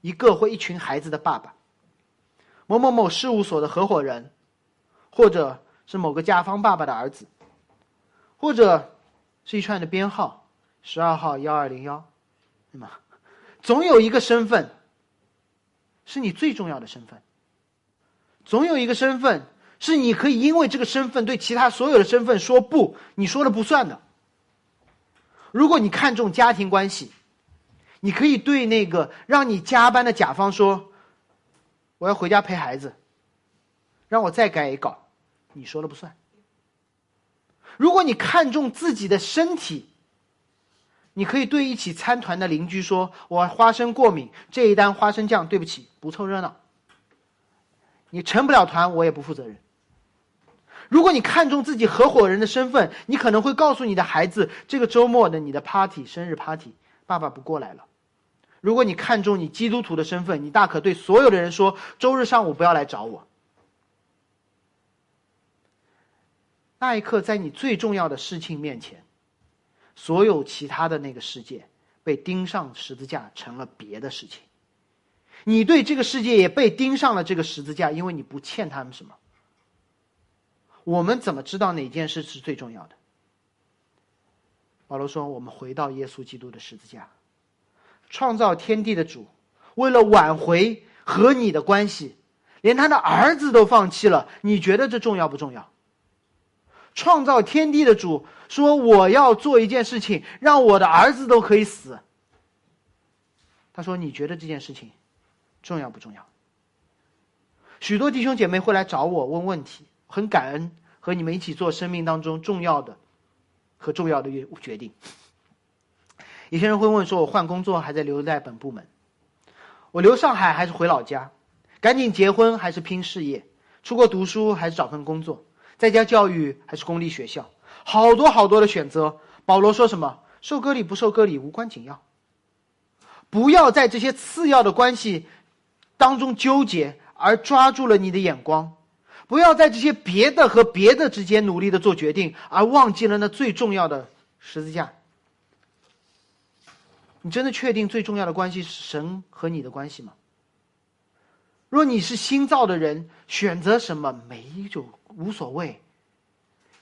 一个或一群孩子的爸爸，某某某事务所的合伙人，或者是某个甲方爸爸的儿子，或者是一串的编号，十二号幺二零幺，对吗？总有一个身份是你最重要的身份，总有一个身份是你可以因为这个身份对其他所有的身份说不，你说了不算的。如果你看重家庭关系。你可以对那个让你加班的甲方说：“我要回家陪孩子，让我再改一稿，你说了不算。”如果你看重自己的身体，你可以对一起参团的邻居说：“我花生过敏，这一单花生酱，对不起，不凑热闹。”你成不了团，我也不负责任。如果你看重自己合伙人的身份，你可能会告诉你的孩子：“这个周末的你的 party 生日 party，爸爸不过来了。”如果你看重你基督徒的身份，你大可对所有的人说：“周日上午不要来找我。”那一刻，在你最重要的事情面前，所有其他的那个世界被钉上十字架，成了别的事情。你对这个世界也被钉上了这个十字架，因为你不欠他们什么。我们怎么知道哪件事是最重要的？保罗说：“我们回到耶稣基督的十字架。”创造天地的主，为了挽回和你的关系，连他的儿子都放弃了。你觉得这重要不重要？创造天地的主说：“我要做一件事情，让我的儿子都可以死。”他说：“你觉得这件事情重要不重要？”许多弟兄姐妹会来找我问问题，很感恩和你们一起做生命当中重要的和重要的决决定。有些人会问说：“我换工作还在留在本部门？我留上海还是回老家？赶紧结婚还是拼事业？出国读书还是找份工作？在家教育还是公立学校？好多好多的选择。”保罗说什么？受割礼不受割礼无关紧要。不要在这些次要的关系当中纠结，而抓住了你的眼光；不要在这些别的和别的之间努力的做决定，而忘记了那最重要的十字架。你真的确定最重要的关系是神和你的关系吗？若你是新造的人，选择什么没就无所谓。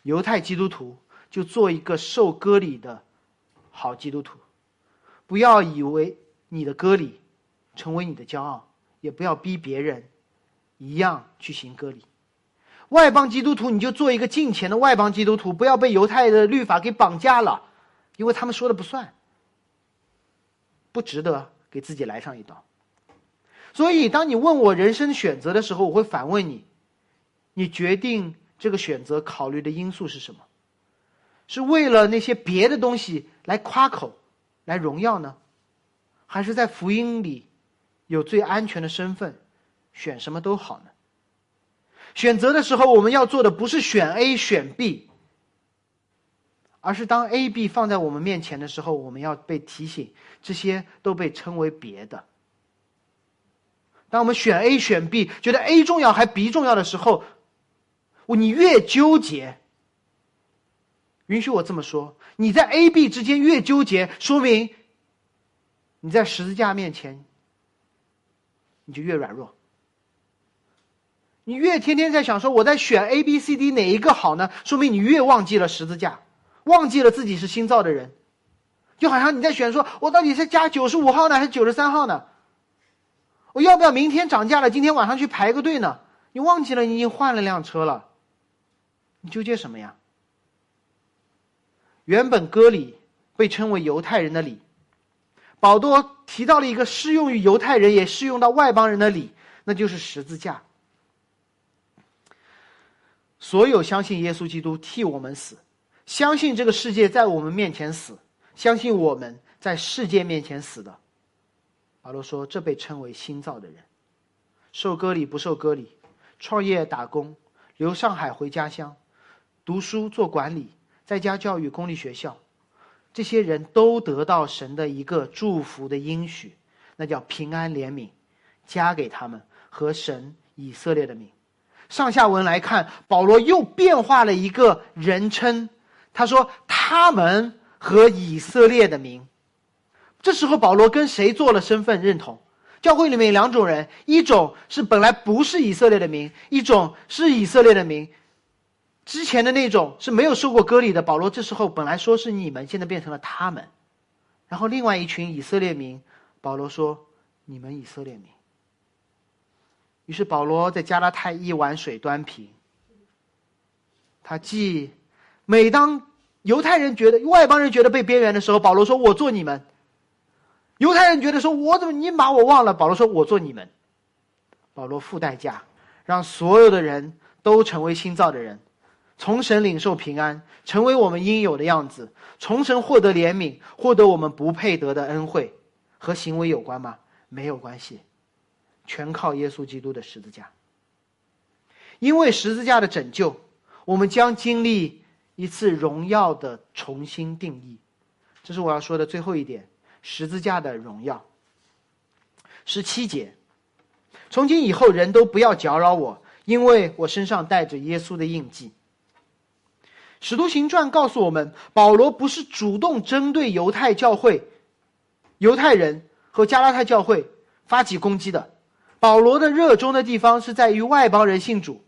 犹太基督徒就做一个受割礼的好基督徒，不要以为你的割礼成为你的骄傲，也不要逼别人一样去行割礼。外邦基督徒你就做一个敬虔的外邦基督徒，不要被犹太的律法给绑架了，因为他们说的不算。不值得给自己来上一刀，所以当你问我人生选择的时候，我会反问你：你决定这个选择考虑的因素是什么？是为了那些别的东西来夸口、来荣耀呢，还是在福音里有最安全的身份，选什么都好呢？选择的时候，我们要做的不是选 A 选 B。而是当 A、B 放在我们面前的时候，我们要被提醒，这些都被称为别的。当我们选 A、选 B，觉得 A 重要还 B 重要的时候，我你越纠结，允许我这么说，你在 A、B 之间越纠结，说明你在十字架面前，你就越软弱。你越天天在想说我在选 A、B、C、D 哪一个好呢？说明你越忘记了十字架。忘记了自己是新造的人，就好像你在选，说我到底是加九十五号呢，还是九十三号呢？我要不要明天涨价了，今天晚上去排个队呢？你忘记了你已经换了辆车了，你纠结什么呀？原本割礼被称为犹太人的礼，保多提到了一个适用于犹太人也适用到外邦人的礼，那就是十字架。所有相信耶稣基督替我们死。相信这个世界在我们面前死，相信我们在世界面前死的。保罗说：“这被称为新造的人，受割礼不受割礼，创业打工，留上海回家乡，读书做管理，在家教育公立学校，这些人都得到神的一个祝福的应许，那叫平安怜悯，加给他们和神以色列的名。上下文来看，保罗又变化了一个人称，他说他们和以色列的民。”这时候，保罗跟谁做了身份认同？教会里面有两种人，一种是本来不是以色列的民，一种是以色列的民。之前的那种是没有受过割礼的。保罗这时候本来说是你们，现在变成了他们。然后另外一群以色列民，保罗说你们以色列民。于是保罗在加拉太一碗水端平。他既每当犹太人觉得外邦人觉得被边缘的时候，保罗说我做你们。犹太人觉得说：“我怎么你把我忘了？”保罗说：“我做你们。”保罗付代价，让所有的人都成为新造的人，从神领受平安，成为我们应有的样子，从神获得怜悯，获得我们不配得的恩惠。和行为有关吗？没有关系，全靠耶稣基督的十字架。因为十字架的拯救，我们将经历一次荣耀的重新定义。这是我要说的最后一点。十字架的荣耀。十七节，从今以后人都不要搅扰我，因为我身上带着耶稣的印记。使徒行传告诉我们，保罗不是主动针对犹太教会、犹太人和加拉太教会发起攻击的。保罗的热衷的地方是在于外邦人信主，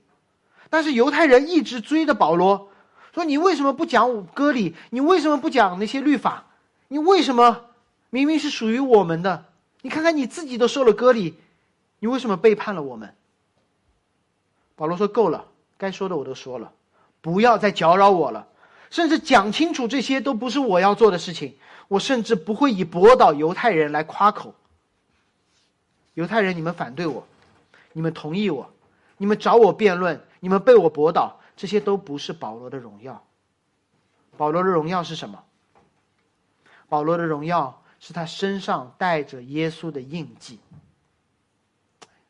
但是犹太人一直追着保罗，说：“你为什么不讲割礼？你为什么不讲那些律法？你为什么？”明明是属于我们的，你看看你自己都受了割礼，你为什么背叛了我们？保罗说：“够了，该说的我都说了，不要再搅扰我了。甚至讲清楚这些都不是我要做的事情。我甚至不会以驳倒犹太人来夸口。犹太人，你们反对我，你们同意我，你们找我辩论，你们被我驳倒，这些都不是保罗的荣耀。保罗的荣耀是什么？保罗的荣耀。”是他身上带着耶稣的印记。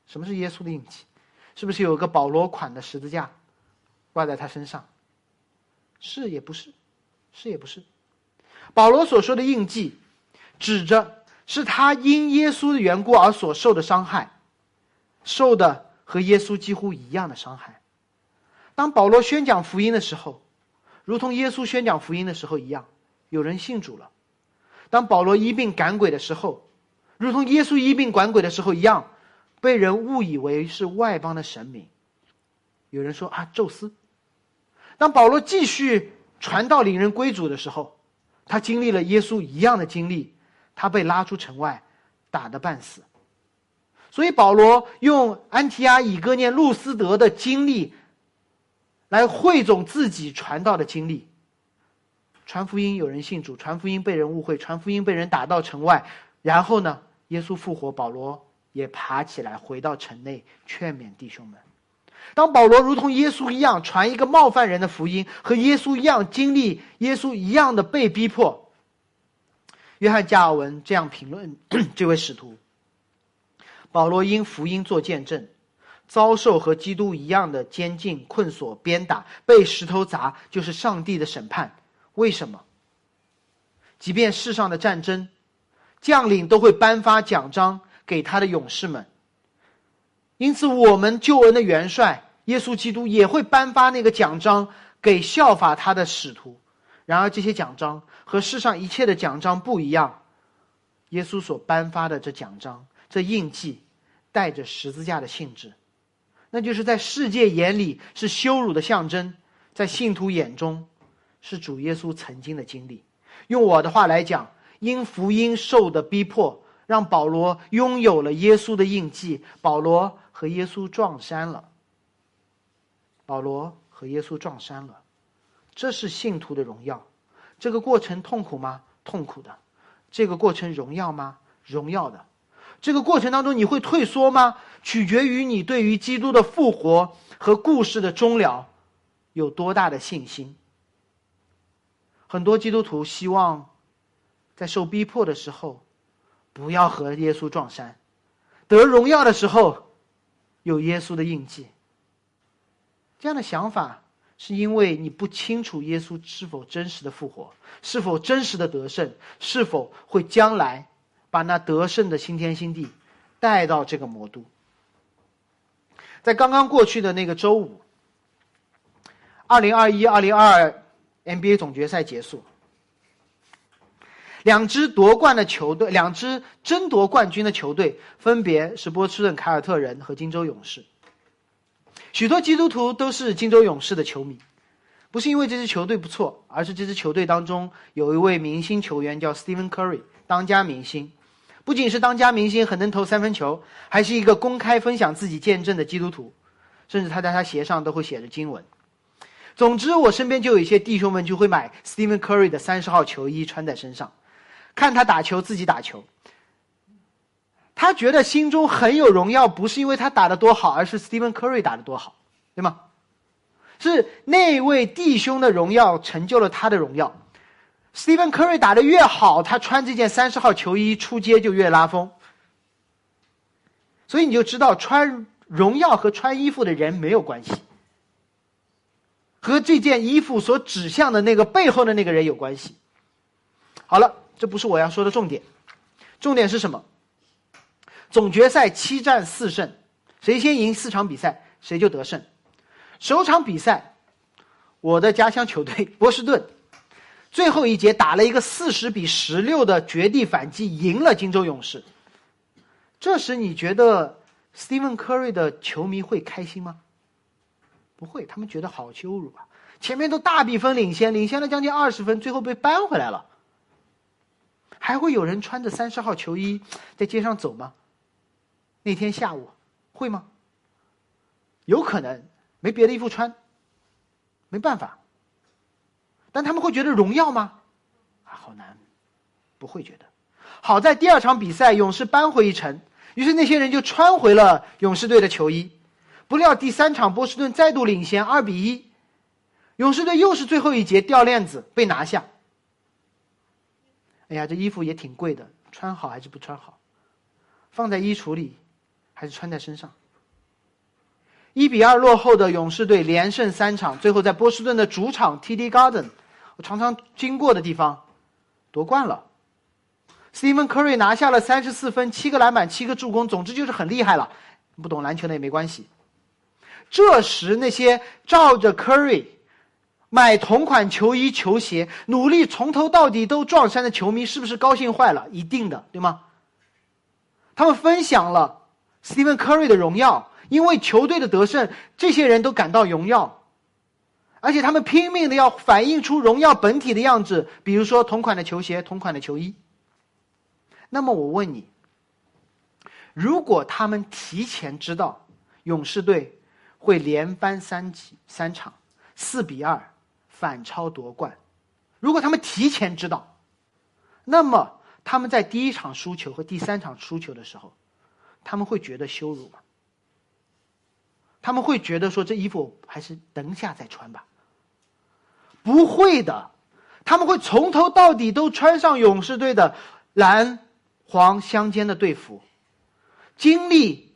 什么是耶稣的印记？是不是有个保罗款的十字架挂在他身上？是也不是，是也不是。保罗所说的印记，指着是他因耶稣的缘故而所受的伤害，受的和耶稣几乎一样的伤害。当保罗宣讲福音的时候，如同耶稣宣讲福音的时候一样，有人信主了。当保罗医病赶鬼的时候，如同耶稣医病赶鬼的时候一样，被人误以为是外邦的神明。有人说啊，宙斯。当保罗继续传道领人归主的时候，他经历了耶稣一样的经历，他被拉出城外，打得半死。所以保罗用安提阿、以哥念、路斯德的经历，来汇总自己传道的经历。传福音有人信主，传福音被人误会，传福音被人打到城外，然后呢，耶稣复活，保罗也爬起来回到城内劝勉弟兄们。当保罗如同耶稣一样传一个冒犯人的福音，和耶稣一样经历耶稣一样的被逼迫，约翰加尔文这样评论这位使徒：保罗因福音做见证，遭受和基督一样的监禁、困锁、鞭打，被石头砸，就是上帝的审判。为什么？即便世上的战争，将领都会颁发奖章给他的勇士们。因此，我们救恩的元帅耶稣基督也会颁发那个奖章给效法他的使徒。然而，这些奖章和世上一切的奖章不一样。耶稣所颁发的这奖章、这印记，带着十字架的性质，那就是在世界眼里是羞辱的象征，在信徒眼中。是主耶稣曾经的经历。用我的话来讲，因福音受的逼迫，让保罗拥有了耶稣的印记。保罗和耶稣撞衫了。保罗和耶稣撞衫了，这是信徒的荣耀。这个过程痛苦吗？痛苦的。这个过程荣耀吗？荣耀的。这个过程当中你会退缩吗？取决于你对于基督的复活和故事的终了有多大的信心。很多基督徒希望在受逼迫的时候，不要和耶稣撞衫；得荣耀的时候，有耶稣的印记。这样的想法，是因为你不清楚耶稣是否真实的复活，是否真实的得胜，是否会将来把那得胜的新天新地带到这个魔都。在刚刚过去的那个周五，二零二一、二零二二 NBA 总决赛结束，两支夺冠的球队，两支争夺冠军的球队，分别是波士顿凯尔特人和金州勇士。许多基督徒都是金州勇士的球迷，不是因为这支球队不错，而是这支球队当中有一位明星球员叫 Stephen Curry，当家明星。不仅是当家明星，很能投三分球，还是一个公开分享自己见证的基督徒，甚至他在他鞋上都会写着经文。总之，我身边就有一些弟兄们就会买 Stephen Curry 的三十号球衣穿在身上，看他打球，自己打球。他觉得心中很有荣耀，不是因为他打得多好，而是 Stephen Curry 打得多好，对吗？是那位弟兄的荣耀成就了他的荣耀。Stephen Curry 打的越好，他穿这件三十号球衣出街就越拉风。所以你就知道，穿荣耀和穿衣服的人没有关系，和这件衣服所指向的那个背后的那个人有关系。好了，这不是我要说的重点，重点是什么？总决赛七战四胜，谁先赢四场比赛，谁就得胜。首场比赛，我的家乡球队波士顿。最后一节打了一个四十比十六的绝地反击，赢了金州勇士。这时你觉得 Stephen Curry 的球迷会开心吗？不会，他们觉得好羞辱啊！前面都大比分领先，领先了将近二十分，最后被扳回来了。还会有人穿着三十号球衣在街上走吗？那天下午会吗？有可能，没别的衣服穿，没办法。但他们会觉得荣耀吗？啊，好难，不会觉得。好在第二场比赛，勇士扳回一城，于是那些人就穿回了勇士队的球衣。不料第三场，波士顿再度领先二比一，勇士队又是最后一节掉链子被拿下。哎呀，这衣服也挺贵的，穿好还是不穿好？放在衣橱里，还是穿在身上？一比二落后的勇士队连胜三场，最后在波士顿的主场 TD Garden。常常经过的地方，夺冠了。Stephen Curry 拿下了三十四分、七个篮板、七个助攻，总之就是很厉害了。不懂篮球的也没关系。这时，那些照着 Curry 买同款球衣、球鞋，努力从头到底都撞衫的球迷，是不是高兴坏了？一定的，对吗？他们分享了 Stephen Curry 的荣耀，因为球队的得胜，这些人都感到荣耀。而且他们拼命的要反映出荣耀本体的样子，比如说同款的球鞋、同款的球衣。那么我问你，如果他们提前知道勇士队会连扳三几三场，四比二反超夺冠，如果他们提前知道，那么他们在第一场输球和第三场输球的时候，他们会觉得羞辱吗？他们会觉得说这衣服还是等下再穿吧？不会的，他们会从头到底都穿上勇士队的蓝黄相间的队服，经历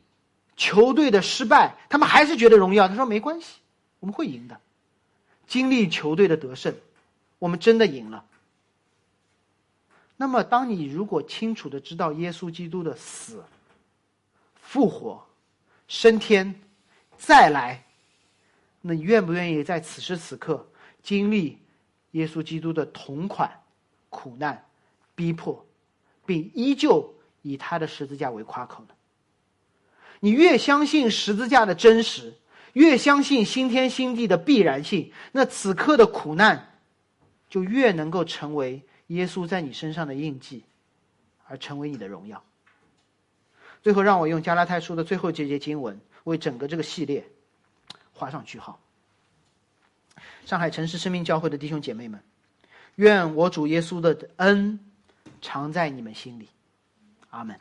球队的失败，他们还是觉得荣耀。他说没关系，我们会赢的。经历球队的得胜，我们真的赢了。那么，当你如果清楚的知道耶稣基督的死、复活、升天、再来，那你愿不愿意在此时此刻？经历耶稣基督的同款苦难、逼迫，并依旧以他的十字架为夸口呢？你越相信十字架的真实，越相信新天新地的必然性，那此刻的苦难就越能够成为耶稣在你身上的印记，而成为你的荣耀。最后，让我用加拉太书的最后这节经文为整个这个系列画上句号。上海城市生命教会的弟兄姐妹们，愿我主耶稣的恩常在你们心里，阿门。